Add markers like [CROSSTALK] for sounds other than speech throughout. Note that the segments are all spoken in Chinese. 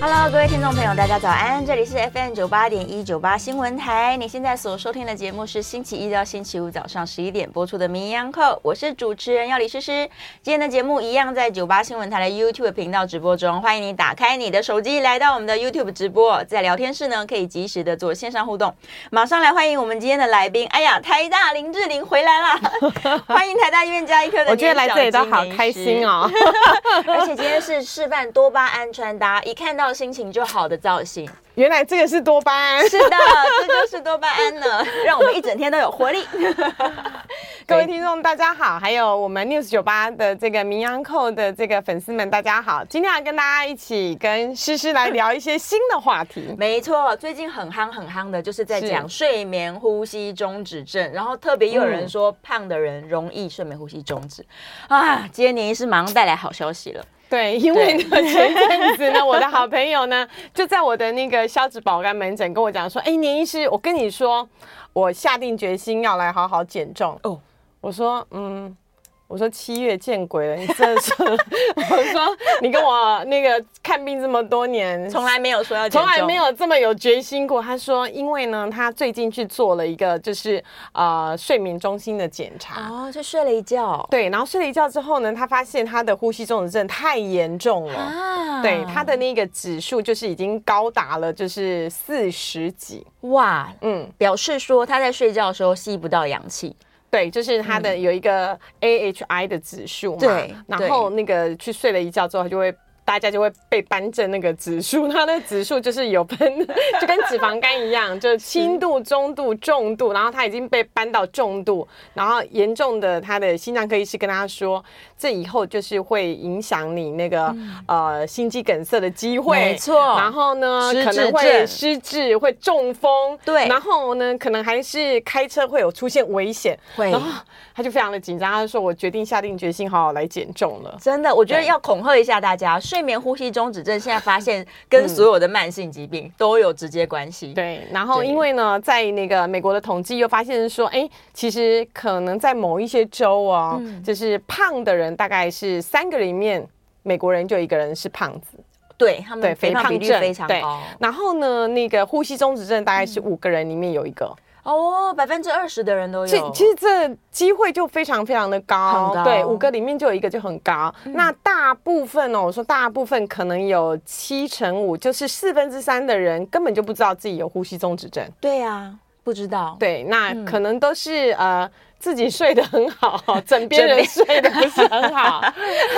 Hello，各位听众朋友，大家早安！这里是 FM 九八点一九八新闻台。你现在所收听的节目是星期一到星期五早上十一点播出的《名医央叩》，我是主持人要李诗诗。今天的节目一样在九八新闻台的 YouTube 频道直播中，欢迎你打开你的手机来到我们的 YouTube 直播，在聊天室呢可以及时的做线上互动。马上来欢迎我们今天的来宾，哎呀，台大林志玲回来啦！[LAUGHS] 欢迎台大医院家医科的，我觉得来这里都好开心哦。[LAUGHS] 而且今天是示范多巴胺穿搭，一看到。心情就好的造型，原来这个是多巴胺，是的，这就是多巴胺呢，[LAUGHS] 让我们一整天都有活力。[LAUGHS] 各位听众大家好，还有我们 News 九八的这个名医安扣的这个粉丝们大家好，今天要跟大家一起跟诗诗来聊一些新的话题。没错，最近很夯很夯的就是在讲睡眠呼吸中止症，然后特别又有人说胖的人容易睡眠呼吸中止、嗯、啊，今天年医师马上带来好消息了。对，因为呢，[LAUGHS] 前阵子呢，我的好朋友呢，就在我的那个消脂保肝门诊跟我讲说，哎，年医师，我跟你说，我下定决心要来好好减重。哦，我说，嗯。我说七月见鬼了！你真的是，[LAUGHS] 我说你跟我那个看病这么多年，[LAUGHS] 从来没有说要从来没有这么有决心过。他说，因为呢，他最近去做了一个就是呃睡眠中心的检查，哦，就睡了一觉，对，然后睡了一觉之后呢，他发现他的呼吸中止症太严重了，啊，对，他的那个指数就是已经高达了就是四十几，哇，嗯，表示说他在睡觉的时候吸不到氧气。对，就是他的有一个 AHI 的指数嘛，对，然后那个去睡了一觉之后，他就会。大家就会被颁证那个指数，[LAUGHS] 它的指数就是有分，[LAUGHS] 就跟脂肪肝一样，就是轻度、中度、重度，然后他已经被颁到重度，然后严重的，他的心脏科医师跟他说，这以后就是会影响你那个、嗯、呃心肌梗塞的机会，没错。然后呢，可能会失智，会中风，对。然后呢，可能还是开车会有出现危险，会。然后他就非常的紧张，他就说：“我决定下定决心，好好来减重了。”真的，我觉得要恐吓一下大家，睡眠呼吸中止症现在发现跟所有的慢性疾病都有直接关系。对，然后因为呢，在那个美国的统计又发现说，哎，其实可能在某一些州哦，就是胖的人大概是三个里面，美国人就一个人是胖子。对，他们对肥胖比率非常高。然后呢，那个呼吸中止症大概是五个人里面有一个。哦，百分之二十的人都有，这其实这机会就非常非常的高，高对，五个里面就有一个就很高。嗯、那大部分呢、哦，我说大部分可能有七成五，就是四分之三的人根本就不知道自己有呼吸中止症。对呀、啊，不知道。对，那可能都是、嗯、呃。自己睡得很好，[LAUGHS] 枕边人睡得不是很好，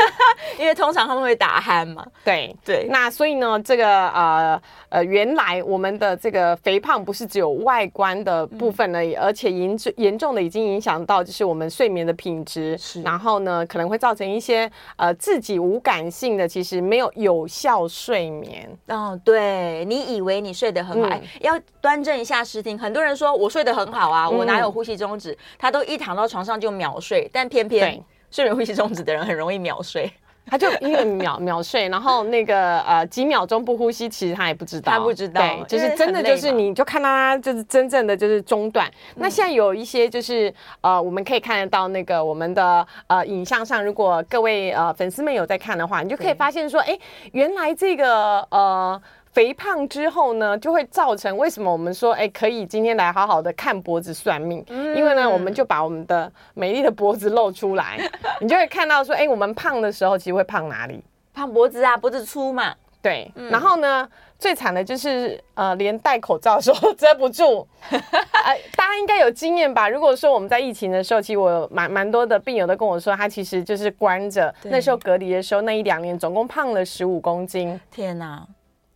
[LAUGHS] 因为通常他们会打鼾嘛。对对，那所以呢，这个呃呃，原来我们的这个肥胖不是只有外观的部分而已，嗯、而且严重严重的已经影响到就是我们睡眠的品质，是然后呢可能会造成一些呃自己无感性的，其实没有有效睡眠。哦，对，你以为你睡得很好，嗯、要端正一下视听。很多人说我睡得很好啊，我哪有呼吸中止？他都。一躺到床上就秒睡，但偏偏睡眠呼吸中止的人很容易秒睡。[LAUGHS] 他就因为秒秒睡，然后那个呃几秒钟不呼吸，其实他也不知道，他不知道，对，就是真的就是你就看到他就是真正的就是中断。嗯、那现在有一些就是呃我们可以看得到那个我们的呃影像上，如果各位呃粉丝们有在看的话，你就可以发现说，哎，原来这个呃。肥胖之后呢，就会造成为什么我们说，哎，可以今天来好好的看脖子算命？嗯、因为呢，我们就把我们的美丽的脖子露出来，[LAUGHS] 你就会看到说，哎，我们胖的时候其实会胖哪里？胖脖子啊，脖子粗嘛。对，嗯、然后呢，最惨的就是呃，连戴口罩的时候遮不住。[LAUGHS] 呃，大家应该有经验吧？如果说我们在疫情的时候，其实我蛮蛮多的病友都跟我说，他其实就是关着，那时候隔离的时候，那一两年总共胖了十五公斤。天哪！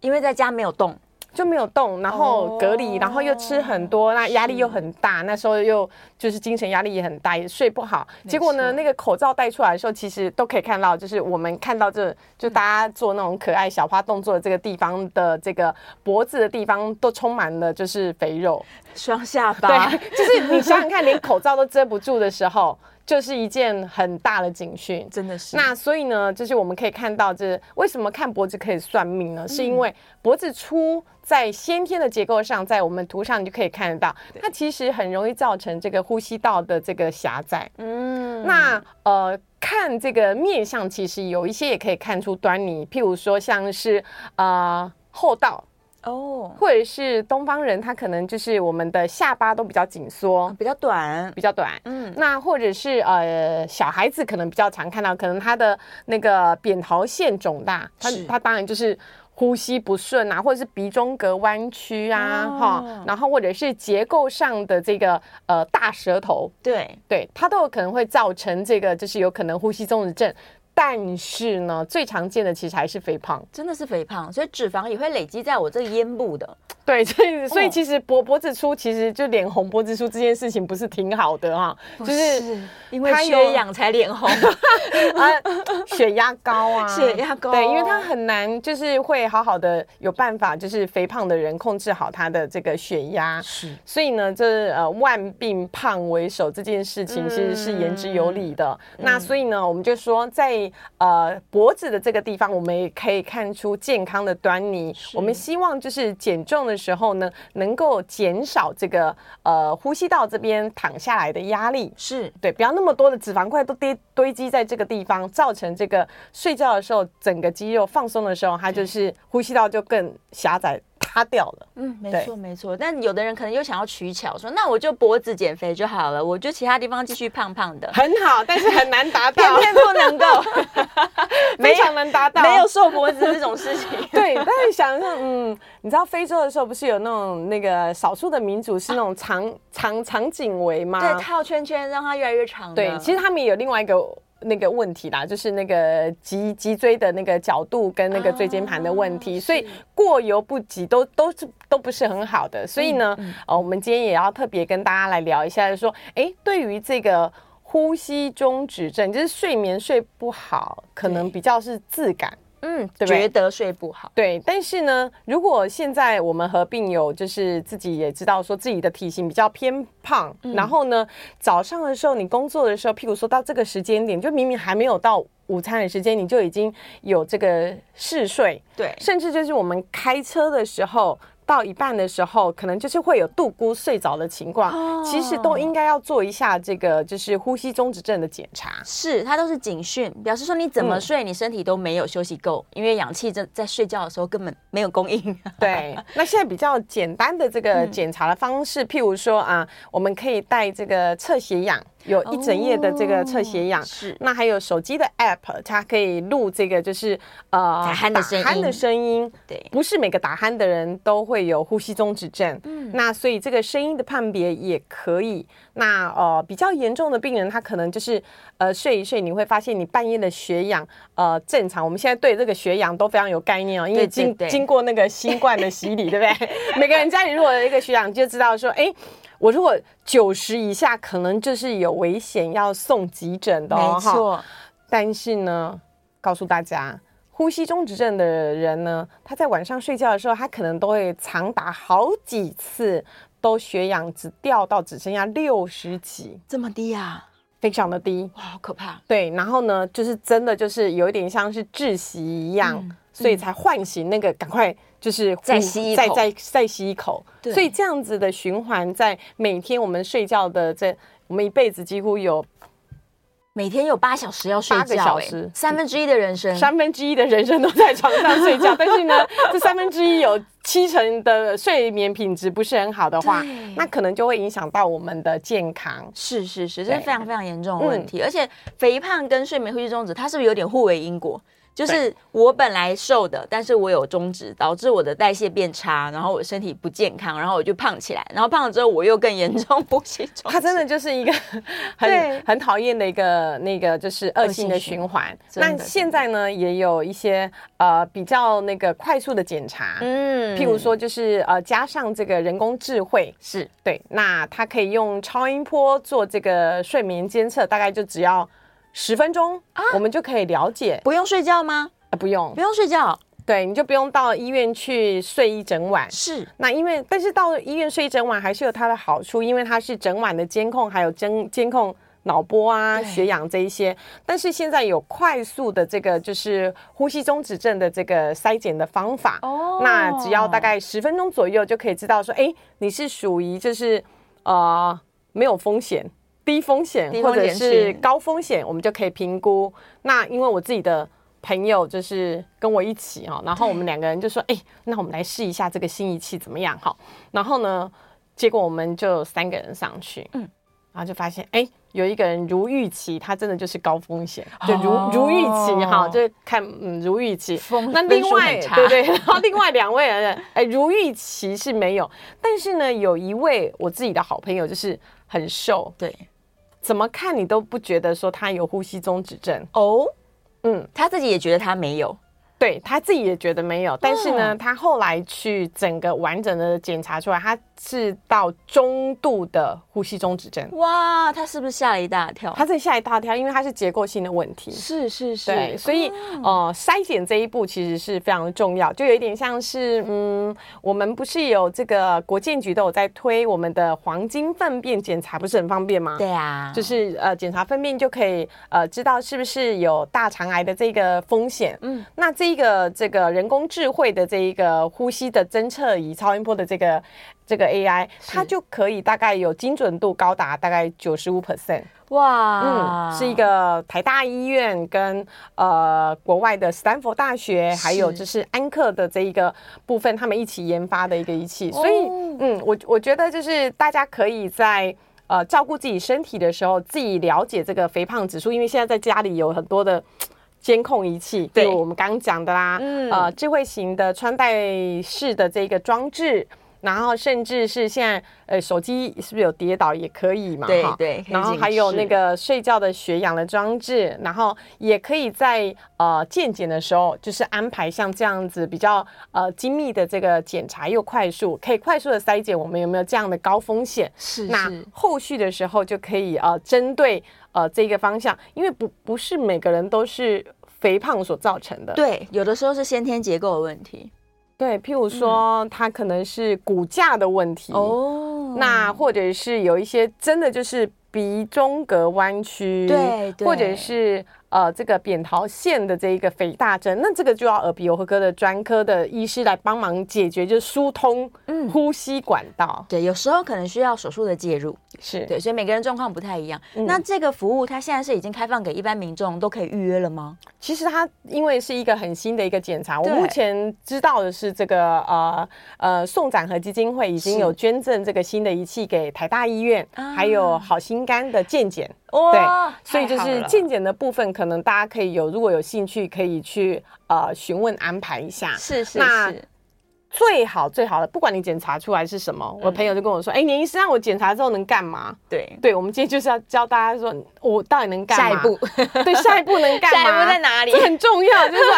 因为在家没有动，就没有动，然后隔离，然后又吃很多，那压力又很大，那时候又就是精神压力也很大，也睡不好。结果呢，那个口罩戴出来的时候，其实都可以看到，就是我们看到这就大家做那种可爱小花动作的这个地方的这个脖子的地方，都充满了就是肥肉，双下巴。对，就是你想想看，连口罩都遮不住的时候。就是一件很大的警讯，真的是。那所以呢，就是我们可以看到，这为什么看脖子可以算命呢？嗯、是因为脖子粗，在先天的结构上，在我们图上你就可以看得到，它其实很容易造成这个呼吸道的这个狭窄。嗯，那呃，看这个面相，其实有一些也可以看出端倪，譬如说像是呃戽斗。哦，或者是东方人，他可能就是我们的下巴都比较紧缩，比较短，比较短。嗯，那或者是呃，小孩子可能比较常看到，可能他的那个扁桃腺肿大，他他当然就是呼吸不顺啊，或者是鼻中隔弯曲啊，哈、哦，然后或者是结构上的这个呃大舌头，对。对，它都有可能会造成这个，就是有可能呼吸中止症。但是呢，最常见的其实还是肥胖，真的是肥胖，所以脂肪也会累积在我这个咽部的。对，所以所以其实脖脖子粗，其实就脸红脖子粗这件事情不是挺好的哈，是就是因为缺氧才脸红 [LAUGHS] 啊，血压高啊，[LAUGHS] 血压高，对，因为他很难就是会好好的有办法，就是肥胖的人控制好他的这个血压，是，所以呢，这呃万病胖为首这件事情其实是言之有理的。嗯、那所以呢，我们就说在呃脖子的这个地方，我们也可以看出健康的端倪。我们希望就是减重的。的时候呢，能够减少这个呃呼吸道这边躺下来的压力，是对，不要那么多的脂肪块都堆堆积在这个地方，造成这个睡觉的时候整个肌肉放松的时候，它就是呼吸道就更狭窄。塌掉了，嗯，没错没错，但有的人可能又想要取巧，说那我就脖子减肥就好了，我就其他地方继续胖胖的，[LAUGHS] 很好，但是很难达 [LAUGHS] 到，偏偏不能够，[LAUGHS] 非常难达到，没有瘦脖子这种事情。对，但是想说，嗯，你知道非洲的时候不是有那种那个少数的民族是那种长、啊、长长颈围吗？对，套圈圈让它越来越长。对，其实他们也有另外一个。那个问题啦，就是那个脊脊椎的那个角度跟那个椎间盘的问题，所以过犹不及都都是都不是很好的。所以呢，呃，我们今天也要特别跟大家来聊一下，就是说，哎，对于这个呼吸中止症，就是睡眠睡不好，可能比较是自感。嗯，对，觉得睡不好。对，但是呢，如果现在我们合并有，就是自己也知道说自己的体型比较偏胖，嗯、然后呢，早上的时候你工作的时候，譬如说到这个时间点，就明明还没有到午餐的时间，你就已经有这个嗜睡。对，甚至就是我们开车的时候。到一半的时候，可能就是会有度孤睡着的情况，哦、其实都应该要做一下这个就是呼吸中止症的检查。是，它都是警讯，表示说你怎么睡，嗯、你身体都没有休息够，因为氧气在在睡觉的时候根本没有供应。[LAUGHS] [LAUGHS] 对，那现在比较简单的这个检查的方式，嗯、譬如说啊，我们可以带这个测血氧。有一整页的这个测血氧，是那还有手机的 app，它可以录这个就是呃打鼾的声音，打鼾的声音。对，不是每个打鼾的人都会有呼吸中止症。嗯，那所以这个声音的判别也可以。那呃比较严重的病人，他可能就是呃睡一睡，你会发现你半夜的血氧呃正常。我们现在对这个血氧都非常有概念哦，因为经经过那个新冠的洗礼，对不对？[LAUGHS] 每个人家里如果有一个血氧，就知道说，哎。我如果九十以下，可能就是有危险要送急诊的哦。没错，但是呢，告诉大家，呼吸中止症的人呢，他在晚上睡觉的时候，他可能都会长达好几次都血氧只掉到只剩下六十几，这么低啊，非常的低，哇，好可怕。对，然后呢，就是真的就是有一点像是窒息一样，嗯、所以才唤醒那个赶快。就是再吸一口，再再再吸一口，对。所以这样子的循环，在每天我们睡觉的这，我们一辈子几乎有每天有八小时要睡觉，八个小时，三分之一的人生，三分之一的人生都在床上 [LAUGHS] 睡觉。但是呢，[LAUGHS] 这三分之一有七成的睡眠品质不是很好的话，那可能就会影响到我们的健康。是是是，这是非常非常严重的问题。嗯、而且肥胖跟睡眠呼吸中止，它是不是有点互为因果？就是我本来瘦的，但是我有中止，导致我的代谢变差，然后我身体不健康，然后我就胖起来，然后胖了之后我又更严重，呼吸中止。它真的就是一个很很讨厌的一个那个就是恶性的循环。那现在呢，也有一些呃比较那个快速的检查，嗯，譬如说就是呃加上这个人工智慧，是对，那它可以用超音波做这个睡眠监测，大概就只要。十分钟啊，我们就可以了解，不用睡觉吗？啊，不用，不用睡觉。对，你就不用到医院去睡一整晚。是，那因为但是到医院睡一整晚还是有它的好处，因为它是整晚的监控，还有监监控脑波啊、血氧这一些。但是现在有快速的这个就是呼吸中止症的这个筛检的方法，哦，那只要大概十分钟左右就可以知道说，哎，你是属于就是呃没有风险、低风险，或者是高风险，我们就可以评估。那因为我自己的。朋友就是跟我一起哈，然后我们两个人就说：“ [LAUGHS] 哎，那我们来试一下这个新仪器怎么样？”哈，然后呢，结果我们就三个人上去，嗯，然后就发现，哎，有一个人如预期，他真的就是高风险，就如、哦、如预期哈，就看嗯如预期。那另外对对，[LAUGHS] 然后另外两位人，哎，如预期是没有，但是呢，有一位我自己的好朋友就是很瘦，对，怎么看你都不觉得说他有呼吸中止症？哦。嗯，他自己也觉得他没有，对，他自己也觉得没有，但是呢，他后来去整个完整的检查出来，他是到中度的呼吸中止症。哇，他是不是吓了一大跳？他是吓一大跳，因为它是结构性的问题。是是是，对，所以、哦、呃，筛检这一步其实是非常重要，就有一点像是，嗯，我们不是有这个国建局都有在推我们的黄金粪便检查，不是很方便吗？对啊，就是呃，检查粪便就可以呃，知道是不是有大肠癌的这个风险。嗯，那这一个这个人工智慧的这一个呼吸的侦测仪，超音波的这个。这个 AI 它就可以大概有精准度高达大概九十五 percent，哇，嗯，是一个台大医院跟呃国外的斯坦福大学，还有就是安克的这一个部分，他们一起研发的一个仪器，所以嗯，我我觉得就是大家可以在呃照顾自己身体的时候，自己了解这个肥胖指数，因为现在在家里有很多的监控仪器，对，我们刚刚讲的啦，嗯，呃，智慧型的穿戴式的这个装置。然后甚至是现在，呃，手机是不是有跌倒也可以嘛？对对。然后还有那个睡觉的血氧的装置，然后也可以在呃健检的时候，就是安排像这样子比较呃精密的这个检查又快速，可以快速的筛检我们有没有这样的高风险。是。那后续的时候就可以呃针对呃这个方向，因为不不是每个人都是肥胖所造成的。对，有的时候是先天结构的问题。对，譬如说，它可能是骨架的问题哦，那或者是有一些真的就是鼻中隔弯曲，对，对，或者是。呃，这个扁桃腺的这一个肥大症，那这个就要耳鼻喉科的专科的医师来帮忙解决，就是疏通呼吸管道。嗯、对，有时候可能需要手术的介入，是对，所以每个人状况不太一样。嗯、那这个服务它现在是已经开放给一般民众都可以预约了吗？其实它因为是一个很新的一个检查，我目前知道的是这个呃呃送展和基金会已经有捐赠这个新的仪器给台大医院，还有好心肝的健检。对，所以就是健检的部分，可能大家可以有，如果有兴趣，可以去呃询问安排一下。是是是。那最好最好的，不管你检查出来是什么，嗯、我朋友就跟我说：“哎、欸，年医师让我检查之后能干嘛？”对对，我们今天就是要教大家说，我到底能干嘛？下一步，[LAUGHS] 对，下一步能干嘛？[LAUGHS] 下一步在哪里？这很重要，就是说，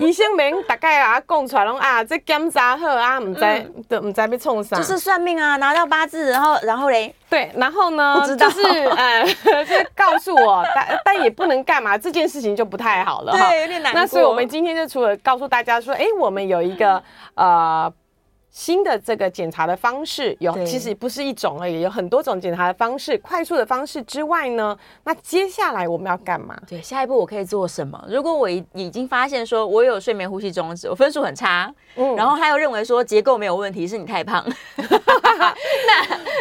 [LAUGHS] 医生们大概啊供出来拢啊，这检查好啊，唔知都唔知被冲啥，就是算命啊，拿到八字，然后然后嘞。对，然后呢，就是呃，就告诉我，但但也不能干嘛，这件事情就不太好了哈。对，有点难过。那所以我们今天就除了告诉大家说，哎，我们有一个呃。新的这个检查的方式有，其实不是一种而已，有很多种检查的方式。快速的方式之外呢，那接下来我们要干嘛？对，下一步我可以做什么？如果我已已经发现说我有睡眠呼吸中止，我分数很差，嗯，然后他又认为说结构没有问题，是你太胖，那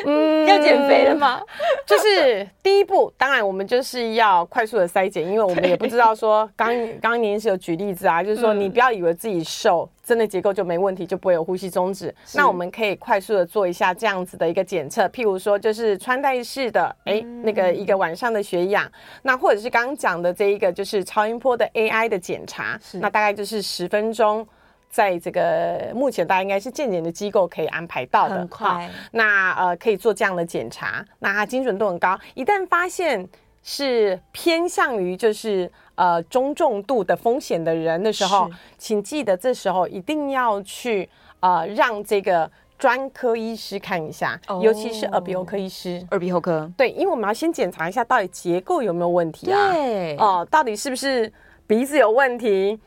[LAUGHS] 嗯，要减肥了吗？就是第一步，当然我们就是要快速的筛检，因为我们也不知道说，刚刚刚您是有举例子啊，就是说你不要以为自己瘦。真的结构就没问题，就不会有呼吸中止。那我们可以快速的做一下这样子的一个检测，譬如说就是穿戴式的，哎，那个一个晚上的血氧，那或者是刚刚讲的这一个就是超音波的 AI 的检查，那大概就是十分钟，在这个目前大家应该是健检的机构可以安排到的，很快。那呃可以做这样的检查，那它精准度很高，一旦发现是偏向于就是。呃，中重度的风险的人的时候，请记得这时候一定要去呃，让这个专科医师看一下，哦、尤其是耳鼻喉科医师。耳鼻喉科，对，因为我们要先检查一下到底结构有没有问题啊？对，哦、呃，到底是不是鼻子有问题，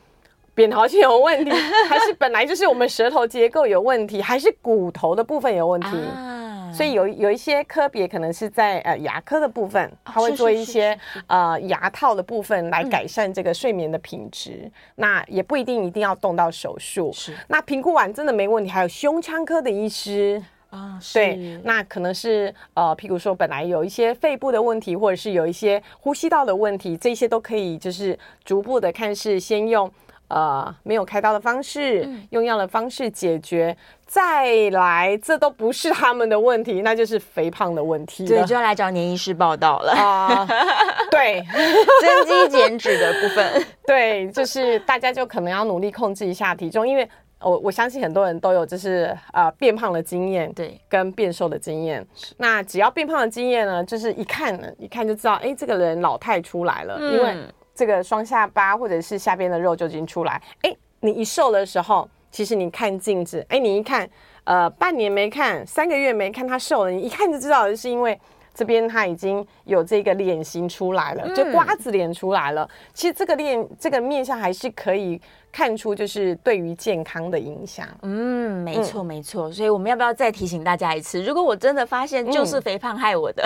扁桃腺有问题，[LAUGHS] 还是本来就是我们舌头结构有问题，还是骨头的部分有问题？啊所以有有一些科别可能是在呃牙科的部分，他会做一些呃牙套的部分来改善这个睡眠的品质。那也不一定一定要动到手术。是。那评估完真的没问题，还有胸腔科的医师啊，对，那可能是呃，譬如说本来有一些肺部的问题，或者是有一些呼吸道的问题，这些都可以就是逐步的看是先用。呃，没有开刀的方式，嗯、用药的方式解决，再来，这都不是他们的问题，那就是肥胖的问题。对，就要来找年医师报道了。啊、呃，对，[LAUGHS] 增肌减脂的部分，[LAUGHS] 对，就是大家就可能要努力控制一下体重，因为我我相信很多人都有就是呃变胖的经验，对，跟变瘦的经验。那只要变胖的经验呢，就是一看呢，一看就知道，哎，这个人老太出来了，嗯、因为。这个双下巴或者是下边的肉就已经出来，哎，你一瘦的时候，其实你看镜子，哎，你一看，呃，半年没看，三个月没看他瘦了，你一看就知道，是因为这边他已经有这个脸型出来了，就瓜子脸出来了。嗯、其实这个脸这个面相还是可以。看出就是对于健康的影响，嗯，没错没错，所以我们要不要再提醒大家一次？如果我真的发现就是肥胖害我的，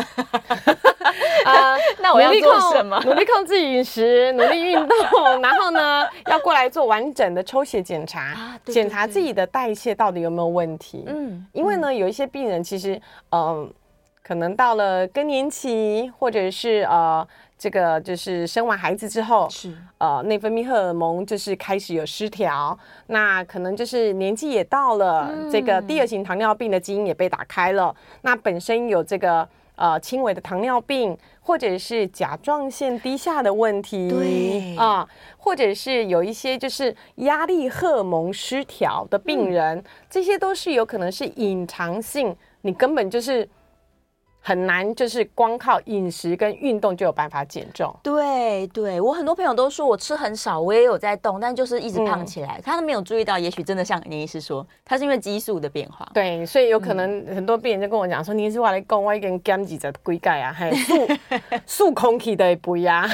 啊、[LAUGHS] 嗯，[LAUGHS] 那我要做什么？努力控制饮食，[LAUGHS] 努力运动，然后呢，要过来做完整的抽血检查，啊、对对对，检查自己的代谢到底有没有问题。嗯，因为呢，有一些病人其实，嗯、呃，可能到了更年期，或者是呃。这个就是生完孩子之后，是呃内分泌荷尔蒙就是开始有失调，那可能就是年纪也到了，嗯、这个第二型糖尿病的基因也被打开了。那本身有这个呃轻微的糖尿病，或者是甲状腺低下的问题，对啊、呃，或者是有一些就是压力荷尔蒙失调的病人，嗯、这些都是有可能是隐藏性，你根本就是。很难，就是光靠饮食跟运动就有办法减重。对对，我很多朋友都说我吃很少，我也有在动，但就是一直胖起来。嗯、他都没有注意到，也许真的像林医师说，他是因为激素的变化。对，所以有可能很多病人就跟我讲说：“年医师，我来讲，我已经减几十几盖啊，还数数空气的肥啊，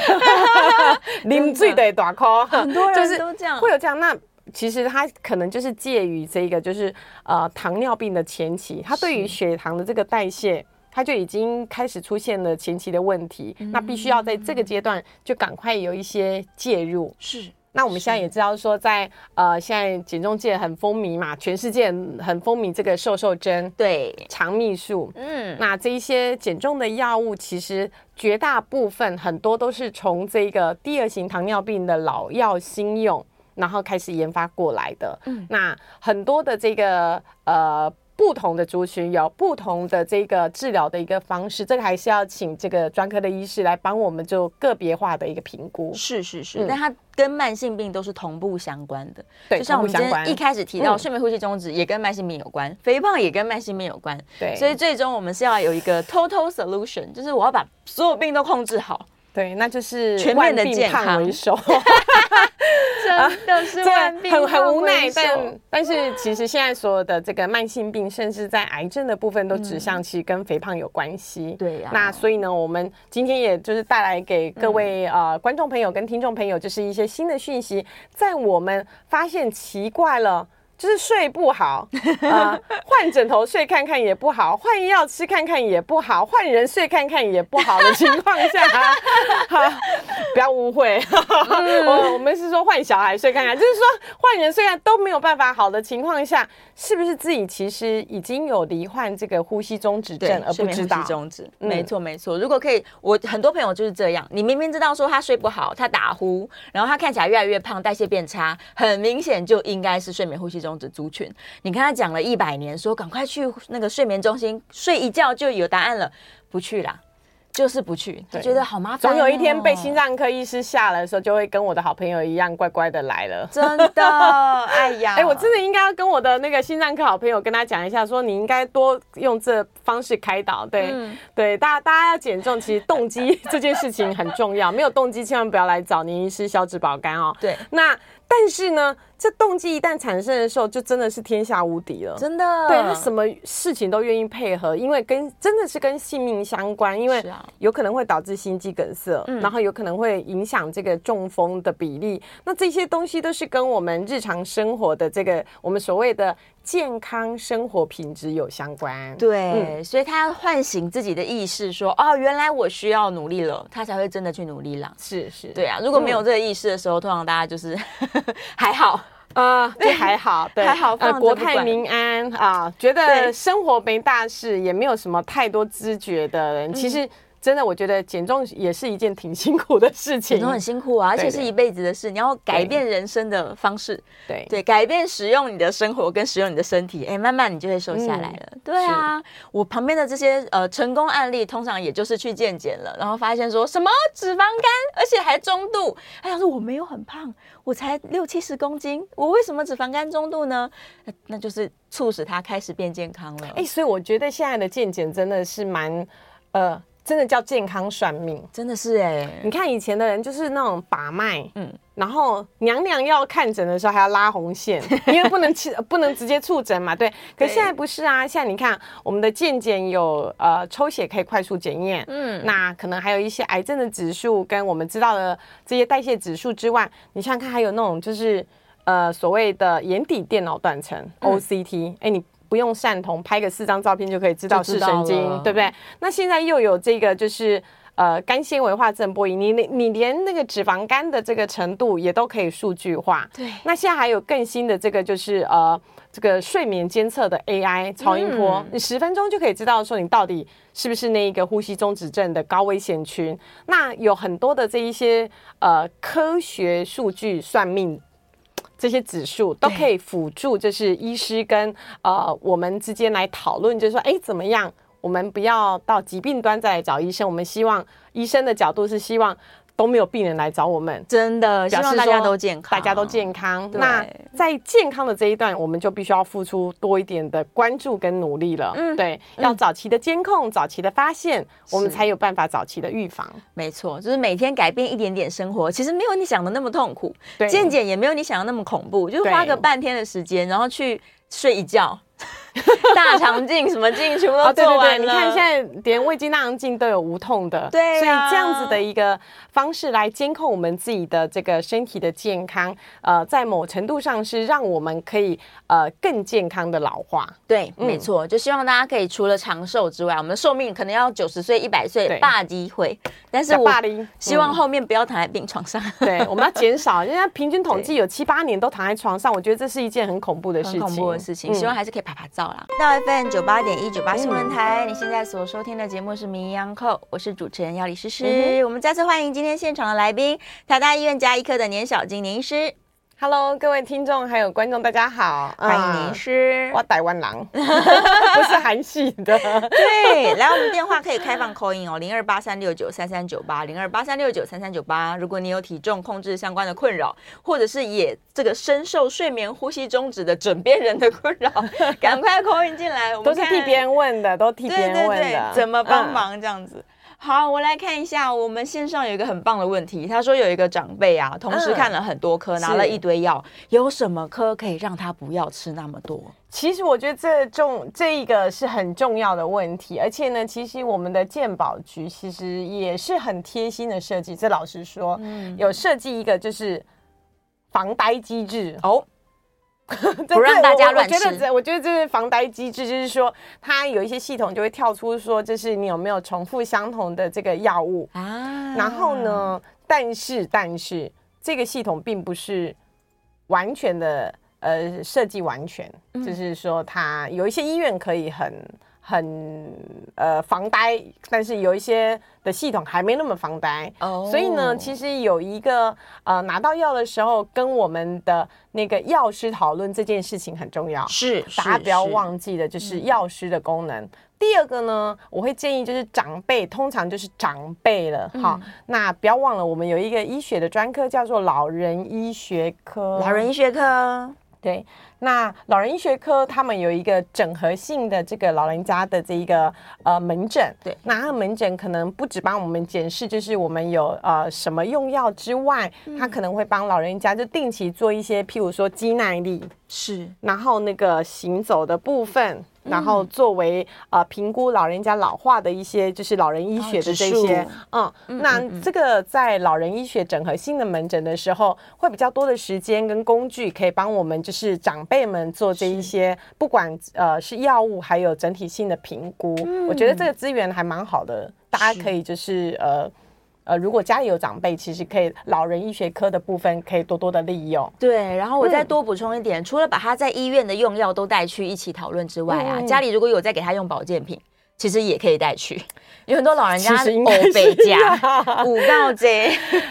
啉水的大颗。”很多人都这样，会有这样。那其实他可能就是介于这个，就是呃糖尿病的前期，他对于血糖的这个代谢。他就已经开始出现了前期的问题，嗯、那必须要在这个阶段就赶快有一些介入。是，那我们现在也知道说在，在呃现在减重界很风靡嘛，全世界很风靡这个瘦瘦针，对，肠泌素。嗯，那这一些减重的药物，其实绝大部分很多都是从这个第二型糖尿病的老药新用，然后开始研发过来的。嗯，那很多的这个呃。不同的族群有不同的这个治疗的一个方式，这个还是要请这个专科的医师来帮我们做个别化的一个评估。是是是，嗯、但它跟慢性病都是同步相关的。对，就像我们今天一开始提到，睡眠呼吸中止也跟慢性病有关，嗯、肥胖也跟慢性病有关。对，所以最终我们是要有一个 total solution，就是我要把所有病都控制好。对，那就是全面的健康为首。[LAUGHS] 真的是万病很很无奈，但但是其实现在所有的这个慢性病，甚至在癌症的部分，都指向其实跟肥胖有关系。对呀。那所以呢，我们今天也就是带来给各位呃观众朋友跟听众朋友，就是一些新的讯息，在我们发现奇怪了。就是睡不好，啊、呃，换枕头睡看看也不好，换药吃看看也不好，换人睡看看也不好的情况下，哈，不要误会，嗯、我我们是说换小孩睡看看，就是说换人睡看都没有办法好的情况下，是不是自己其实已经有罹患这个呼吸中止症而不知道？呼吸中止，没错没错。如果可以，我很多朋友就是这样，你明明知道说他睡不好，他打呼，然后他看起来越来越胖，代谢变差，很明显就应该是睡眠呼吸中止族群，你跟他讲了一百年，说赶快去那个睡眠中心睡一觉就有答案了，不去啦，就是不去，就觉得好麻烦哦。总有一天被心脏科医师吓了的时候，就会跟我的好朋友一样乖乖的来了。真的，哎呀，[LAUGHS] 哎，我真的应该要跟我的那个心脏科好朋友跟他讲一下，说你应该多用这方式开导。对，嗯、对，大家大家要减重，其实动机这件事情很重要，没有动机千万不要来找您医师消脂保肝哦。对，那但是呢。这动机一旦产生的时候，就真的是天下无敌了，真的。对，他什么事情都愿意配合，因为跟真的是跟性命相关，因为有可能会导致心肌梗塞，啊、然后有可能会影响这个中风的比例。嗯、那这些东西都是跟我们日常生活的这个我们所谓的健康生活品质有相关。对，嗯、所以他要唤醒自己的意识，说哦，原来我需要努力了，他才会真的去努力了。是是，对啊，如果没有这个意识的时候，嗯、通常大家就是 [LAUGHS] 还好。啊，这、呃、还好，对，[LAUGHS] 还好，呃，国泰民安啊，觉得生活没大事，也没有什么太多知觉的人，其实。真的，我觉得减重也是一件挺辛苦的事情。减重很辛苦啊，而且是一辈子的事。你要改变人生的方式，对对，改变使用你的生活跟使用你的身体，哎，慢慢你就会瘦下来了。嗯、对啊，我旁边的这些呃成功案例，通常也就是去健检了，然后发现说什么脂肪肝，而且还中度。他想说我没有很胖，我才六七十公斤，我为什么脂肪肝中度呢？那那就是促使他开始变健康了。哎，所以我觉得现在的健检真的是蛮呃。真的叫健康算命，真的是哎！你看以前的人就是那种把脉，嗯，然后娘娘要看诊的时候还要拉红线，[LAUGHS] 因为不能去不能直接触诊嘛，对。可现在不是啊，现在你看我们的健检有呃抽血可以快速检验，嗯，那可能还有一些癌症的指数跟我们知道的这些代谢指数之外，你想想看还有那种就是呃所谓的眼底电脑断层 OCT，哎、嗯欸、你。不用散瞳，拍个四张照片就可以知道是神经，对不对？那现在又有这个，就是呃肝纤维化震波仪，你你连那个脂肪肝的这个程度也都可以数据化。对。那现在还有更新的这个，就是呃这个睡眠监测的 AI 超音波，嗯、你十分钟就可以知道说你到底是不是那一个呼吸中止症的高危险群。那有很多的这一些呃科学数据算命。这些指数都可以辅助，就是医师跟呃我们之间来讨论，就是说，哎，怎么样？我们不要到疾病端再来找医生，我们希望医生的角度是希望。都没有病人来找我们，真的希望大家都健康，大家都健康。那在健康的这一段，我们就必须要付出多一点的关注跟努力了。嗯，对，要早期的监控，早期的发现，我们才有办法早期的预防。没错，就是每天改变一点点生活，其实没有你想的那么痛苦，健检也没有你想的那么恐怖，就是花个半天的时间，然后去睡一觉。[LAUGHS] 大肠镜什么镜全部都做完了。你看现在连胃镜、大肠镜都有无痛的，对，所以这样子的一个方式来监控我们自己的这个身体的健康，呃，在某程度上是让我们可以呃更健康的老化。对，没错，就希望大家可以除了长寿之外，我们的寿命可能要九十岁、一百岁，霸机会。但是我希望后面不要躺在病床上。对，[LAUGHS] 我们要减少，人家平均统计有七八年都躺在床上，我觉得这是一件很恐怖的事情。很恐怖的事情，希望还是可以趴到 FM 九八点一九八新闻台，你现在所收听的节目是《名医央叩》，我是主持人要李诗诗。嗯、我们再次欢迎今天现场的来宾，台大医院加医科的年小金年医师。Hello，各位听众还有观众，大家好，欢迎年医师。我台湾人，[LAUGHS] 不是韩系的。对，来，我们电话可以开放 call in 哦，零二八三六九三三九八，零二八三六九三三九八。如果你有体重控制相关的困扰，或者是也这个深受睡眠呼吸中止的枕边人的困扰，[LAUGHS] 赶快 call in 进来。我们都是替别人问的，都替别人问的，对对对，怎么帮忙这样子？嗯好，我来看一下，我们线上有一个很棒的问题。他说有一个长辈啊，同时看了很多科，嗯、拿了一堆药，有什么科可以让他不要吃那么多？其实我觉得这重这一个是很重要的问题，而且呢，其实我们的健保局其实也是很贴心的设计。这老实说，嗯、有设计一个就是防呆机制哦。[LAUGHS] 不让大家乱吃。我觉得这，我觉得这是防呆机制，就是说，它有一些系统就会跳出说，就是你有没有重复相同的这个药物啊？然后呢，但是，但是这个系统并不是完全的，呃，设计完全，就是说，它有一些医院可以很。很呃防呆，但是有一些的系统还没那么防呆，oh. 所以呢，其实有一个呃拿到药的时候跟我们的那个药师讨论这件事情很重要，是大家不要忘记的，就是药师的功能。嗯、第二个呢，我会建议就是长辈，通常就是长辈了哈，嗯、那不要忘了我们有一个医学的专科叫做老人医学科，老人医学科。对，那老人医学科他们有一个整合性的这个老人家的这一个呃门诊，对，那他门诊可能不只帮我们检视，就是我们有呃什么用药之外，他可能会帮老人家就定期做一些，譬如说肌耐力，是，然后那个行走的部分。然后作为呃评估老人家老化的一些，就是老人医学的这些，嗯，那这个在老人医学整合性的门诊的时候，会比较多的时间跟工具，可以帮我们就是长辈们做这一些，不管呃是药物还有整体性的评估，我觉得这个资源还蛮好的，大家可以就是呃。呃，如果家里有长辈，其实可以老人医学科的部分可以多多的利用。对，然后我再多补充一点，嗯、除了把他在医院的用药都带去一起讨论之外啊，嗯、家里如果有在给他用保健品，其实也可以带去。有很多老人家欧北家 [LAUGHS] 五告街，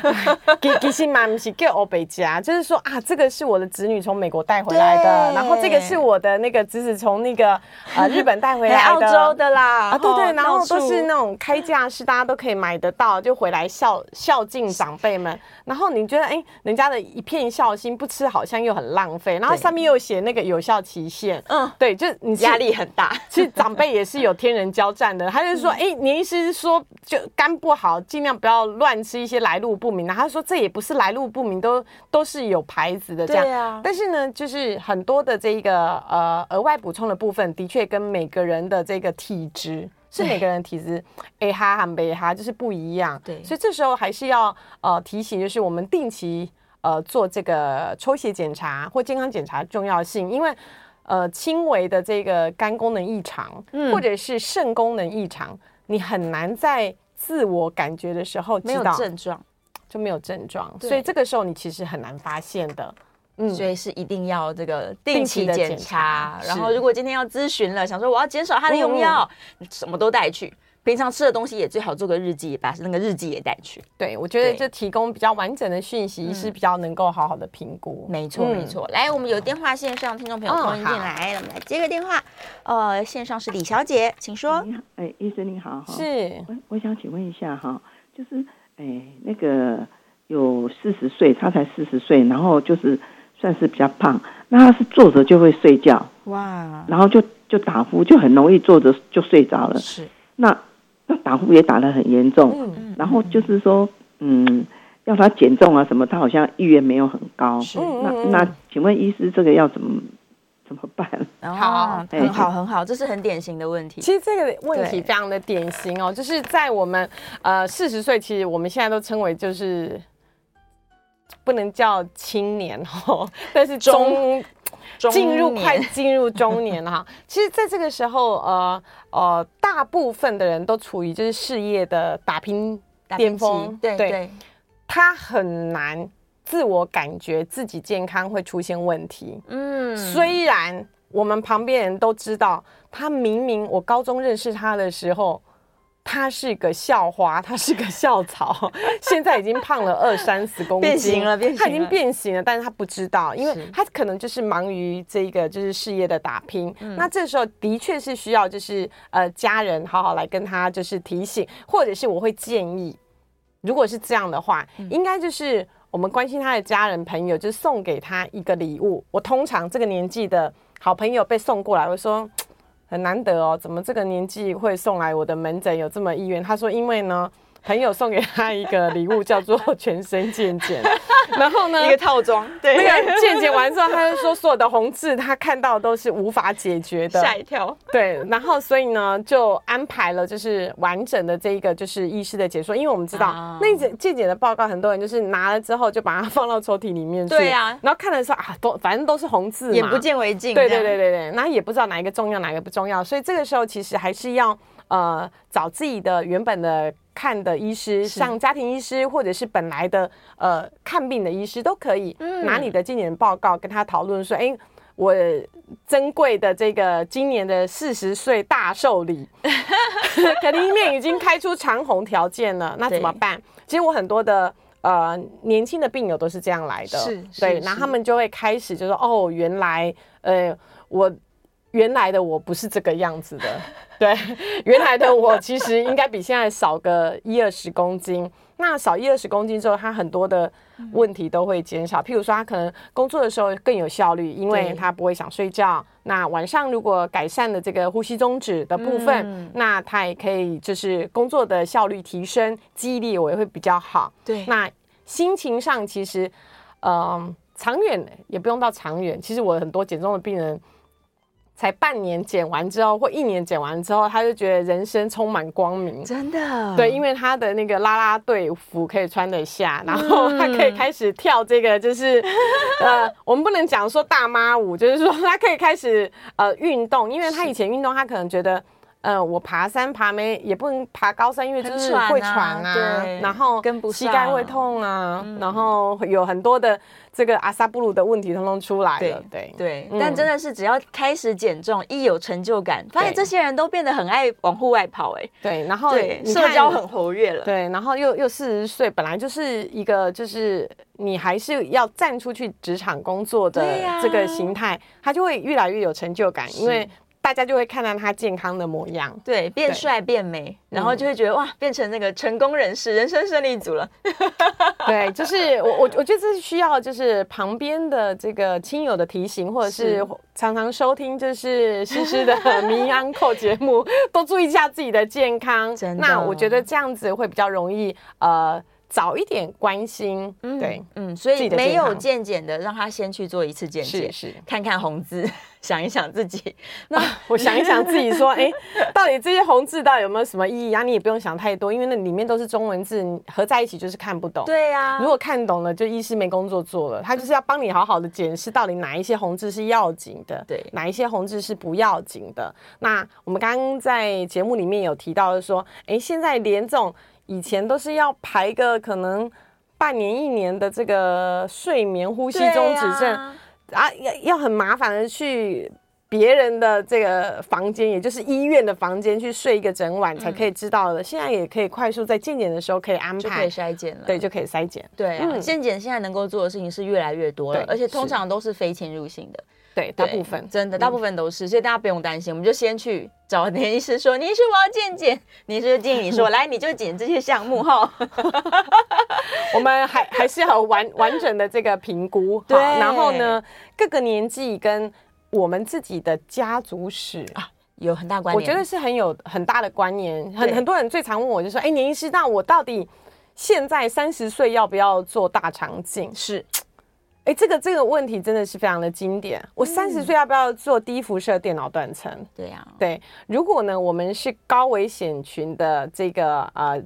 [LAUGHS] 其其实嘛不是叫欧北家，就是说啊，这个是我的子女从美国带回来的，然后这个是我的那个侄子从那个呃 [LAUGHS] 日本带回来的，澳洲的啦，啊对对，然后都是那种开价是，大家都可以买得到，就回来孝孝敬长辈们。然后你觉得哎，人家的一片孝心不吃好像又很浪费，然后上面又写那个有效期限，嗯，对，就你压力很大。其实长辈也是有天人交战的，他就是说哎你。医师说，就肝不好，尽量不要乱吃一些来路不明的。他说这也不是来路不明，都都是有牌子的这样。对啊。但是呢，就是很多的这一个呃额外补充的部分，的确跟每个人的这个体质是每个人体质 A 哈和 B 哈就是不一样。对。所以这时候还是要呃提醒，就是我们定期呃做这个抽血检查或健康检查的重要性，因为呃轻微的这个肝功能异常，嗯，或者是肾功能异常。你很难在自我感觉的时候没有症状，就没有症状，所以这个时候你其实很难发现的。嗯，所以是一定要这个定期检查。然后如果今天要咨询了，想说我要减少他的用药，什么都带去。平常吃的东西也最好做个日记，把那个日记也带去。对，我觉得这提供比较完整的讯息是比较能够好好的评估。没错，没错。来，我们有电话线上听众朋友欢迎进来，我们来接个电话。呃，线上是李小姐，请说。你好，哎，医生你好，是。我我想请问一下哈，就是哎那个有四十岁，他才四十岁，然后就是算是比较胖，那他是坐着就会睡觉，哇，然后就就打呼，就很容易坐着就睡着了。是，那。那打呼也打得很严重，嗯、然后就是说，嗯，要他减重啊什么，他好像意愿没有很高。是那那，请问医师，这个要怎么怎么办？好，很好，很好，这是很典型的问题。其实这个问题非常的典型哦，就是在我们呃四十岁，其实我们现在都称为就是不能叫青年哦，[LAUGHS] 但是中。进入快进入中年了哈，[LAUGHS] 其实，在这个时候，呃呃，大部分的人都处于就是事业的打拼巅峰，对对，他很难自我感觉自己健康会出现问题。嗯，虽然我们旁边人都知道，他明明我高中认识他的时候。他是个校花，他是个校草，[LAUGHS] 现在已经胖了二三十公斤，变形了，变形了，他已经变形了，但是他不知道，因为他可能就是忙于这个就是事业的打拼。是那这时候的确是需要就是呃家人好好来跟他就是提醒，或者是我会建议，如果是这样的话，嗯、应该就是我们关心他的家人朋友，就是送给他一个礼物。我通常这个年纪的好朋友被送过来，我说。很难得哦，怎么这个年纪会送来我的门诊有这么意愿？他说，因为呢。朋友送给他一个礼物，叫做全身健检，[LAUGHS] 然后呢，一个套装，对，那个健检完之后，他就说所有的红字他看到都是无法解决的，吓一跳。对，然后所以呢，就安排了就是完整的这一个就是医师的解说，因为我们知道、啊、那健检的报告，很多人就是拿了之后就把它放到抽屉里面去，对呀、啊，然后看的时候啊，都反正都是红字嘛，眼不见为净，对对对对对，然后也不知道哪一个重要，哪一个不重要，所以这个时候其实还是要呃找自己的原本的。看的医师，像家庭医师或者是本来的呃看病的医师都可以拿你的今年报告跟他讨论说，哎、欸，我珍贵的这个今年的四十岁大寿礼，[LAUGHS] 肯定里面已经开出长虹条件了，那怎么办？其实我很多的呃年轻的病友都是这样来的，是，对，然后他们就会开始就说，哦，原来呃我。原来的我不是这个样子的，[LAUGHS] 对，原来的我其实应该比现在少个一二十公斤。那少一二十公斤之后，他很多的问题都会减少。譬如说，他可能工作的时候更有效率，因为他不会想睡觉。那晚上如果改善了这个呼吸中止的部分，嗯、那他也可以就是工作的效率提升，记忆力我也会比较好。对，那心情上其实，嗯、呃，长远也不用到长远。其实我很多减重的病人。才半年减完之后，或一年减完之后，他就觉得人生充满光明。真的，对，因为他的那个啦啦队服可以穿得下，然后他可以开始跳这个，就是、嗯、[LAUGHS] 呃，我们不能讲说大妈舞，就是说他可以开始呃运动，因为他以前运动，他可能觉得。嗯、呃，我爬山爬没也不能爬高山，因为就是会喘啊，然后膝盖会痛啊，嗯、然后有很多的这个阿萨布鲁的问题通通出来了，对对，对嗯、但真的是只要开始减重，一有成就感，发现这些人都变得很爱往户外跑，哎，对，然后社交很活跃了，对，然后又又四十岁，本来就是一个就是你还是要站出去职场工作的这个形态，他、啊、就会越来越有成就感，因为。大家就会看到他健康的模样，对，变帅变美，然后就会觉得、嗯、哇，变成那个成功人士，人生胜利组了。[LAUGHS] 对，就是我我我觉得这是需要就是旁边的这个亲友的提醒，或者是常常收听就是诗诗的名医安扣节目，[LAUGHS] 多注意一下自己的健康。真的，那我觉得这样子会比较容易呃。早一点关心，对，嗯，所以没有健检的，让他先去做一次健检，是是，看看红字，[LAUGHS] 想一想自己。[LAUGHS] 那我想一想自己说，[LAUGHS] 哎，到底这些红字到底有没有什么意义啊？你也不用想太多，因为那里面都是中文字，合在一起就是看不懂。对呀，如果看懂了，就医师没工作做了。他就是要帮你好好的检视，到底哪一些红字是要紧的，对，哪一些红字是不要紧的。那我们刚刚在节目里面有提到的说，哎，现在连这种。以前都是要排个可能半年一年的这个睡眠呼吸中止症。啊，啊，要要很麻烦的去别人的这个房间，也就是医院的房间去睡一个整晚才可以知道的。嗯、现在也可以快速在健检的时候可以安排，可以筛检了，对，就可以筛检。对、啊，健检、嗯、现在能够做的事情是越来越多了，而且通常都是非侵入性的。对，大部分真的大部分都是，所以大家不用担心。我们就先去找年医师说，年医师我要健检，年医师就建议你说，[LAUGHS] 来你就检这些项目哈。[LAUGHS] 我们还还是要完完整的这个评估，对。然后呢，各个年纪跟我们自己的家族史啊有很大关联，我觉得是很有很大的关联。很很多人最常问我就说，哎，年医师，那我到底现在三十岁要不要做大肠镜？是。哎，这个这个问题真的是非常的经典。我三十岁要不要做低辐射电脑断层？对呀，对。如果呢，我们是高危险群的这个呃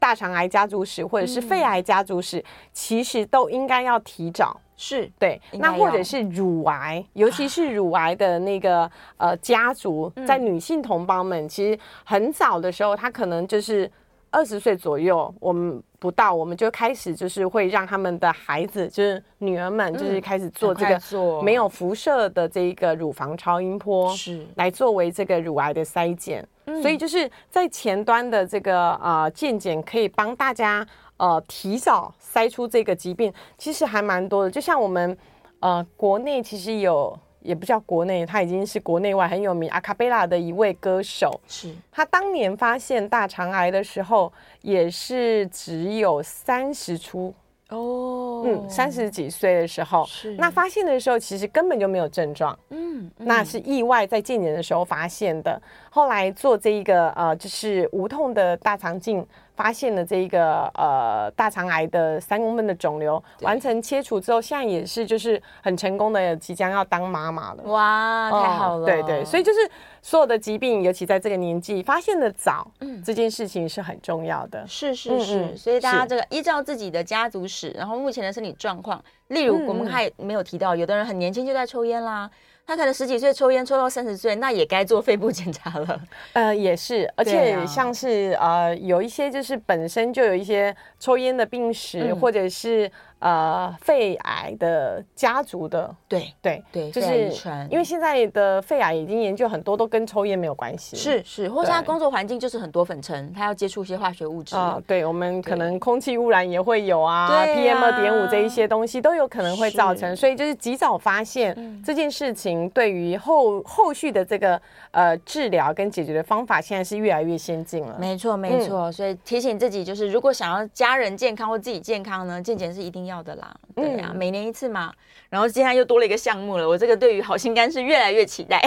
大肠癌家族史或者是肺癌家族史，其实都应该要提早。是对。那或者是乳癌，尤其是乳癌的那个呃家族，在女性同胞们，其实很早的时候，她可能就是二十岁左右，我们。不到，我们就开始就是会让他们的孩子，就是女儿们，就是开始做这个没有辐射的这一个乳房超音波，是来作为这个乳癌的筛检。所以就是在前端的这个呃健检，可以帮大家呃提早筛出这个疾病，其实还蛮多的。就像我们呃国内其实有。也不叫国内，他已经是国内外很有名阿卡贝拉的一位歌手。是他当年发现大肠癌的时候，也是只有三十出哦，嗯，三十几岁的时候。是那发现的时候，其实根本就没有症状。嗯，嗯，那是意外在近年的时候发现的。后来做这一个呃，就是无痛的大肠镜。发现了这个呃大肠癌的三公分的肿瘤，完成切除之后，现在也是就是很成功的，即将要当妈妈了。哇，太好了！对对，所以就是所有的疾病，尤其在这个年纪发现的早，嗯，这件事情是很重要的。是是是，所以大家这个依照自己的家族史，然后目前的身体状况，例如我们还没有提到，有的人很年轻就在抽烟啦。他可能十几岁抽烟抽到三十岁，那也该做肺部检查了。[LAUGHS] 呃，也是，而且像是、啊、呃，有一些就是本身就有一些抽烟的病史，嗯、或者是呃，肺癌的家族的，对对对，就是因为现在的肺癌已经研究很多都跟抽烟没有关系，是是，或者他工作环境就是很多粉尘，他要接触一些化学物质。啊，对我们可能空气污染也会有啊，PM 二点五这一些东西都有可能会造成，所以就是及早发现这件事情，对于后后续的这个呃治疗跟解决的方法，现在是越来越先进了，没错没错，所以提醒自己就是，如果想要家人健康或自己健康呢，健检是一定要的啦，对呀、啊，每年一次嘛。然后现在又多了一个项目了，我这个对于好心肝是越来越期待。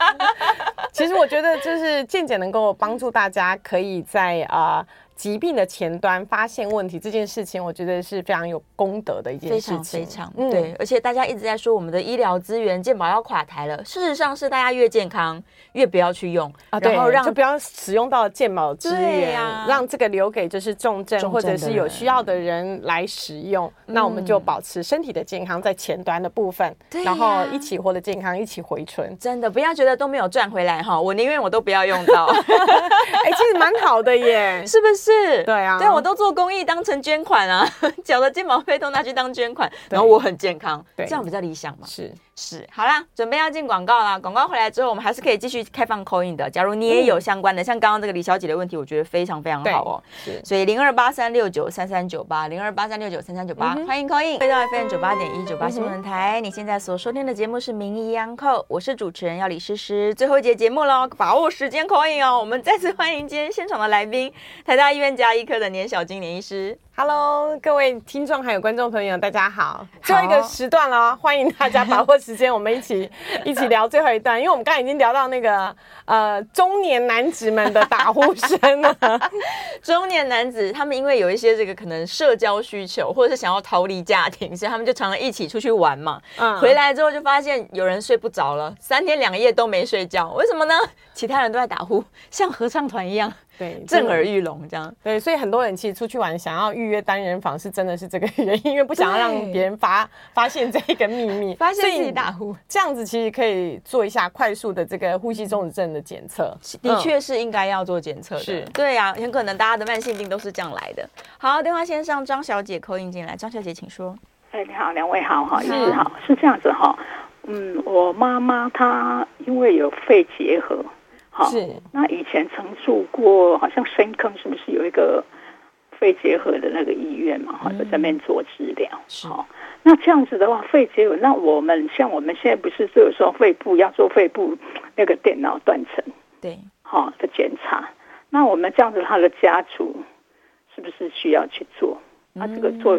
[LAUGHS] 其实我觉得就是健姐能够帮助大家，可以在啊。呃疾病的前端发现问题这件事情，我觉得是非常有功德的一件事情。非常非常、嗯、对，而且大家一直在说我们的医疗资源健保要垮台了，事实上是大家越健康越不要去用啊，然后让就不要使用到健保资源、啊，让这个留给就是重症或者是有需要的人来使用。那我们就保持身体的健康在前端的部分，嗯、然后一起活得健康，一起回春。真的不要觉得都没有赚回来哈，我宁愿我都不要用到。[LAUGHS] 哎、欸，其实蛮好的耶，[LAUGHS] 是不是？是，对啊，对，我都做公益当成捐款啊，[LAUGHS] 缴的健保费都拿去当捐款，然后我很健康，对，这样比较理想嘛。是。是，好啦，准备要进广告啦。广告回来之后，我们还是可以继续开放 call in 的。假如你也有相关的，嗯、像刚刚这个李小姐的问题，我觉得非常非常好哦。是，所以零二八三六九三三九八，零二八三六九三三九八，欢迎 call in。回到 FM 九八点一九八新闻台，你现在所收听的节目是名医央叩，我是主持人要李诗诗。最后一节节目喽，把握时间 call in 哦。我们再次欢迎今天现场的来宾，台大医院加医科的年小金年医师。Hello，各位听众还有观众朋友，大家好。最后一个时段了，欢迎大家把握时间，我们一起 [LAUGHS] 一起聊最后一段。因为我们刚才已经聊到那个呃中年男子们的打呼声了。[LAUGHS] 中年男子他们因为有一些这个可能社交需求，或者是想要逃离家庭，所以他们就常常一起出去玩嘛。嗯。回来之后就发现有人睡不着了，三天两夜都没睡觉，为什么呢？其他人都在打呼，像合唱团一样。对，震耳欲聋这样。对，所以很多人其实出去玩，想要预约单人房，是真的是这个原因，因为不想要让别人发发现这个秘密，发现自己打呼。这样子其实可以做一下快速的这个呼吸中止症的检测，的确是应该要做检测的。是，对呀，很可能大家的慢性病都是这样来的。好，电话线上张小姐 call in 进来，张小姐请说。哎，你好，两位好哈，医师好，是这样子哈，嗯，我妈妈她因为有肺结核。好，是那以前曾住过，好像深坑是不是有一个肺结核的那个医院嘛？好，在那边做治疗。好，那这样子的话，肺结核，那我们像我们现在不是就是说肺部要做肺部那个电脑断层，对，好的检查。那我们这样子，他的家族是不是需要去做？那这个做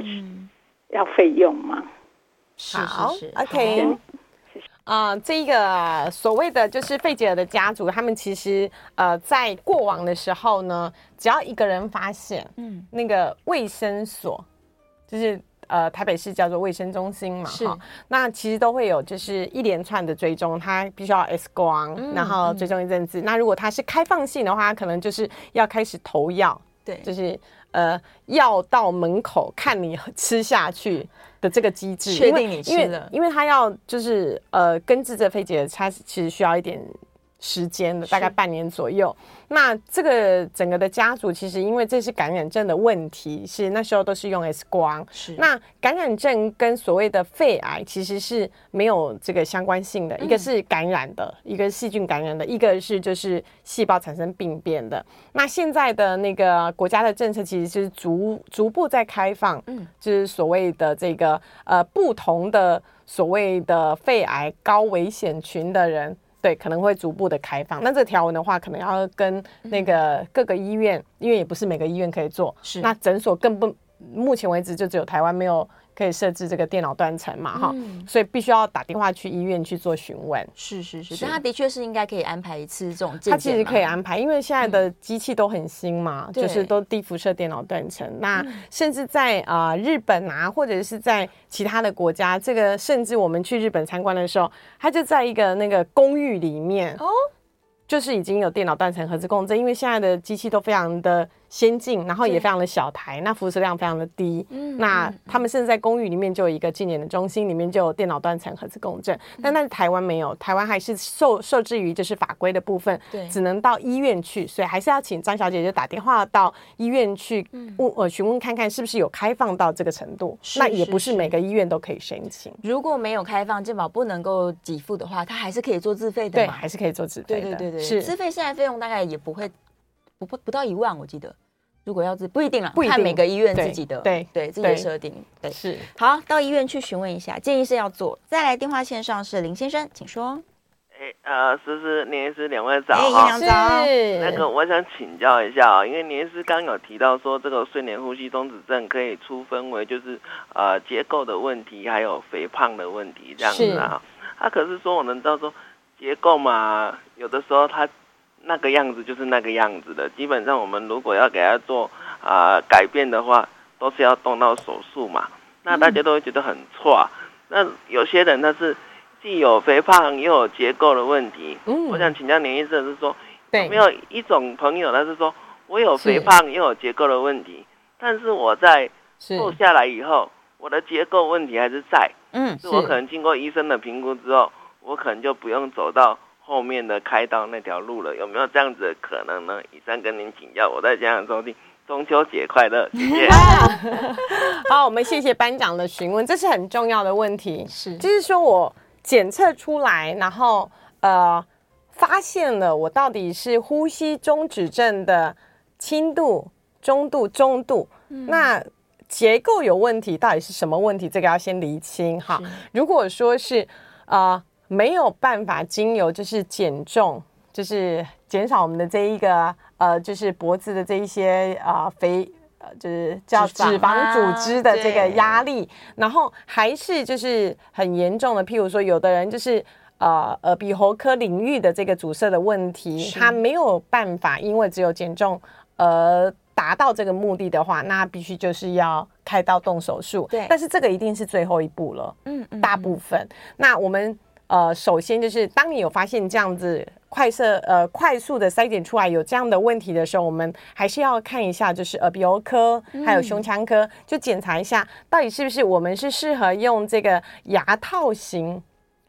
要费用吗？好，OK。啊、呃，这一个所谓的就是费吉尔的家族，他们其实呃在过往的时候呢，只要一个人发现，嗯，那个卫生所，就是呃台北市叫做卫生中心嘛，哈，那其实都会有就是一连串的追踪，他必须要 X 光，嗯、然后追踪一阵子、嗯。那如果他是开放性的话，可能就是要开始投药，对，就是呃药到门口看你吃下去。的这个机制，确定你吃了，因为因为他要就是呃根治这肺结核，它其实需要一点时间的，大概半年左右。那这个整个的家族，其实因为这是感染症的问题，是那时候都是用 X 光。是那感染症跟所谓的肺癌其实是没有这个相关性的，嗯、一个是感染的，一个是细菌感染的，一个是就是细胞产生病变的。那现在的那个国家的政策其实是逐逐步在开放，嗯，就是所谓的这个呃不同的所谓的肺癌高危险群的人。对，可能会逐步的开放。那这个条文的话，可能要跟那个各个医院，因为也不是每个医院可以做。是。那诊所更不，目前为止就只有台湾没有。可以设置这个电脑断层嘛，哈、嗯，所以必须要打电话去医院去做询问。是是是，但他的确是应该可以安排一次这种健。他其实可以安排，因为现在的机器都很新嘛，嗯、就是都低辐射电脑断层。那甚至在啊、呃、日本啊，或者是在其他的国家，这个甚至我们去日本参观的时候，他就在一个那个公寓里面哦，就是已经有电脑断层核磁共振，因为现在的机器都非常的先进，然后也非常的小台，那辐射量非常的低。嗯，那他们甚至在公寓里面就有一个纪念的中心，里面就有电脑断层核磁共振。但但是台湾没有，台湾还是受受制于就是法规的部分，对，只能到医院去，所以还是要请张小姐就打电话到医院去问呃询问看看是不是有开放到这个程度。那也不是每个医院都可以申请。如果没有开放，健保不能够给付的话，它还是可以做自费的。对，还是可以做自费的。对对对对，是自费现在费用大概也不会不不不到一万，我记得。如果要自不一定了，不一定，看每个医院自己的对对，对自己的设定。对，是好到医院去询问一下，建议是要做。再来电话线上是林先生，请说。哎呃，思思，林医师两位早哈，早。那个我想请教一下啊，因为林医师刚刚有提到说这个睡眠呼吸中止症可以出分为就是呃结构的问题，还有肥胖的问题这样子啊。他可是说我们知道说结构嘛，有的时候他。那个样子就是那个样子的，基本上我们如果要给他做啊、呃、改变的话，都是要动到手术嘛。那大家都会觉得很错。那有些人他是既有肥胖又有结构的问题。嗯，我想请教年医生是说，有没有一种朋友他是说我有肥胖又有结构的问题，但是我在瘦下来以后，我的结构问题还是在。嗯，是我可能经过医生的评估之后，我可能就不用走到。后面的开到那条路了，有没有这样子的可能呢？以上跟您请教，我在家长收听，中秋节快乐，谢谢。[LAUGHS] 好，我们谢谢班长的询问，这是很重要的问题。是，就是说我检测出来，然后呃，发现了我到底是呼吸中止症的轻度、中度、中度，嗯、那结构有问题，到底是什么问题？这个要先厘清哈。如果说是呃。没有办法经由就是减重，就是减少我们的这一个呃，就是脖子的这一些啊、呃、肥呃，就是叫脂肪组织的这个压力，然后还是就是很严重的，譬如说有的人就是呃耳鼻喉科领域的这个阻塞的问题，他没有办法，因为只有减重而达到这个目的的话，那必须就是要开刀动手术。对，但是这个一定是最后一步了。嗯，嗯，大部分那我们。呃，首先就是当你有发现这样子快速呃快速的筛检出来有这样的问题的时候，我们还是要看一下，就是耳鼻喉科还有胸腔科，就检查一下到底是不是我们是适合用这个牙套型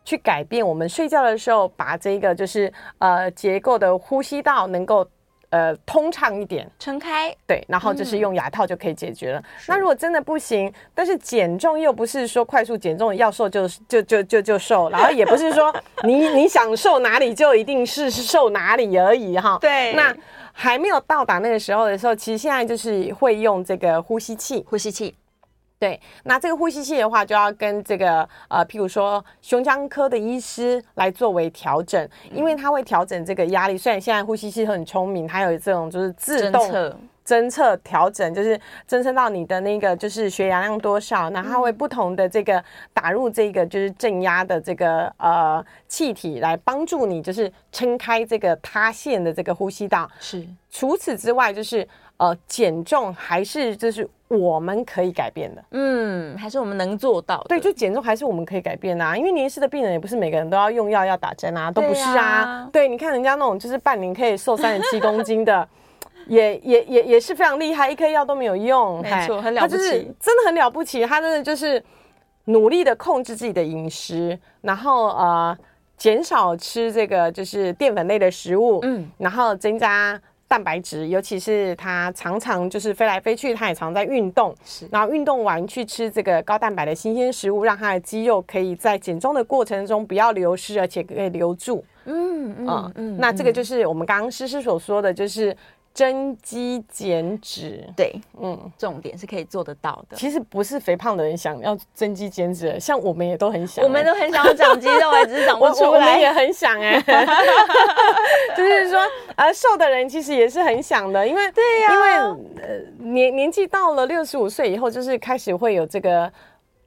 去改变我们睡觉的时候把这个就是呃结构的呼吸道能够。呃，通畅一点，撑开，对，然后就是用牙套就可以解决了。嗯、那如果真的不行，但是减重又不是说快速减重要瘦就就就就就瘦，然后也不是说 [LAUGHS] 你你想瘦哪里就一定是瘦哪里而已哈。对，那还没有到达那个时候的时候，其实现在就是会用这个呼吸器，呼吸器。对，那这个呼吸器的话，就要跟这个呃，譬如说胸腔科的医师来作为调整，因为它会调整这个压力。虽然现在呼吸器很聪明，它有这种就是自动侦测调整，就是侦测到你的那个就是血氧量多少，那它会不同的这个打入这个就是正压的这个呃气体来帮助你，就是撑开这个塌陷的这个呼吸道。是，除此之外就是。呃，减重还是就是我们可以改变的，嗯，还是我们能做到的。对，就减重还是我们可以改变啊，因为年轻的病人也不是每个人都要用药要打针啊，都不是啊。对啊，对，你看人家那种就是半年可以瘦三十七公斤的，[LAUGHS] 也也也也是非常厉害，一颗药都没有用，没错，很了不起，他就是真的很了不起，他真的就是努力的控制自己的饮食，然后呃减少吃这个就是淀粉类的食物，嗯，然后增加。蛋白质，尤其是它常常就是飞来飞去，它也常在运动，是。然后运动完去吃这个高蛋白的新鲜食物，让它的肌肉可以在减重的过程中不要流失，而且可以留住。嗯嗯嗯，嗯，那这个就是我们刚刚诗诗所说的就是。增肌减脂，对，嗯，重点是可以做得到的。其实不是肥胖的人想要增肌减脂，像我们也都很想，我们都很想要长肌肉，只是长不 [LAUGHS] 出来。我们也很想哎，[LAUGHS] 就是说，呃，瘦的人其实也是很想的，因为对呀，因为呃年年纪到了六十五岁以后，就是开始会有这个。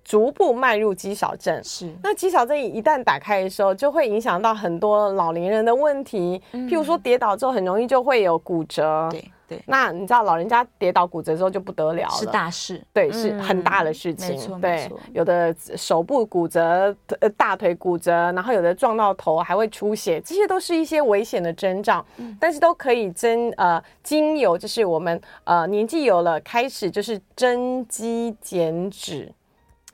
逐步迈入肌少症。是，那肌少症一旦打开的时候，就会影响到很多老年人的问题，嗯、譬如说跌倒之后很容易就会有骨折。对。对，那你知道老人家跌倒骨折之后就不得了了，是大事，对，嗯、是很大的事情。对，有的手部骨折，呃，大腿骨折，然后有的撞到头还会出血，这些都是一些危险的征兆。嗯、但是都可以增呃，经由就是我们呃年纪有了开始就是增肌减脂。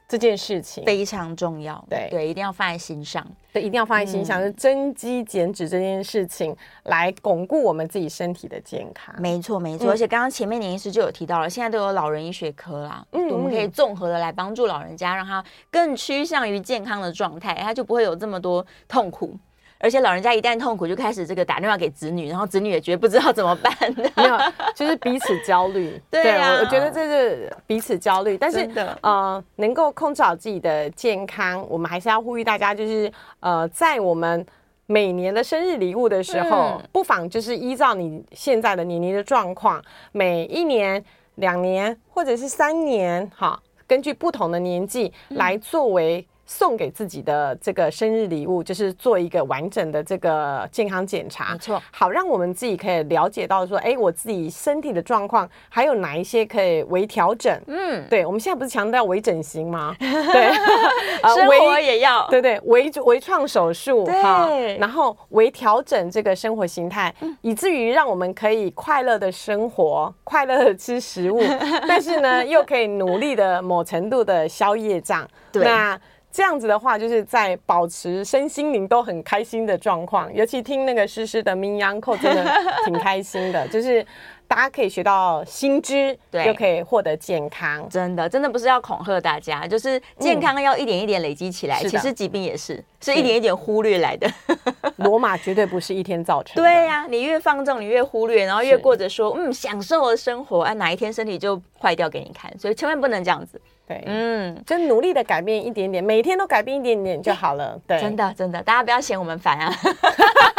这件事情。非常重要，对。对，一定要放在心上，对，一定要放在心上，是增肌减脂这件事情来巩固我们自己身体的健康。没错，没错。而且刚刚前面林医师就有提到了，现在都有老人医学科啦，嗯，我们可以综合的来帮助老人家，让他更趋向于健康的状态，他就不会有这么多痛苦。而且老人家一旦痛苦，就开始这个打电话给子女，然后子女也觉得不知道怎么办，没有，就是彼此焦虑。[LAUGHS] 对啊，我觉得这是彼此焦虑。但是呃，能够控制好自己的健康，我们还是要呼吁大家，就是呃，在我们每年的生日礼物的时候，嗯、不妨就是依照你现在的年龄的状况，每一年、两年或者是三年，哈，根据不同的年纪来作为。送给自己的这个生日礼物，就是做一个完整的这个健康检查，没错，好让我们自己可以了解到说，哎，我自己身体的状况还有哪一些可以微调整？嗯，对，我们现在不是强调微整形吗？[LAUGHS] 对，[LAUGHS] 生活也要，对对，微微创手术，对，然后微调整这个生活形态，以至于让我们可以快乐的生活，快乐的吃食物，[LAUGHS] 但是呢，又可以努力的某程度的消业障，对，那。这样子的话，就是在保持身心灵都很开心的状况。尤其听那个诗诗的名医堂真的挺开心的，就是大家可以学到新知，对，又可以获得健康。真的，真的不是要恐吓大家，就是健康要一点一点累积起来。嗯、其实疾病也是，是一点一点忽略来的。[LAUGHS] 罗马绝对不是一天造成的。对呀、啊，你越放纵，你越忽略，然后越过着说嗯享受的生活，啊，哪一天身体就坏掉给你看。所以千万不能这样子。对，嗯，就努力的改变一点点，每天都改变一点点就好了。对，真的真的，大家不要嫌我们烦啊！[LAUGHS] [LAUGHS] [LAUGHS]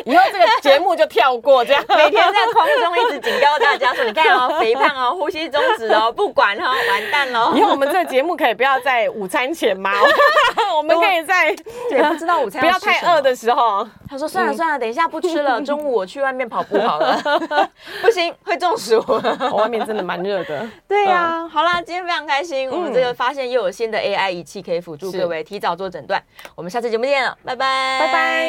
[LAUGHS] 以后这个节目就跳过，这样 [LAUGHS] 每天在空中一直警告大家说：“你看哦，肥胖哦，呼吸中止哦，不管哦，完蛋喽！”以后我们这个节目可以不要在午餐前吗？[LAUGHS] 我们可以在对不知道午餐不要太饿的时候。他说：“算了算了，等一下不吃了，中午我去外面跑步好了。”不行，会中暑。外面真的蛮热的。对呀，好啦，今天非常开心。我们这个发现又有新的 AI 仪器可以辅助各位提早做诊断，我们下次节目见了，拜拜，拜拜。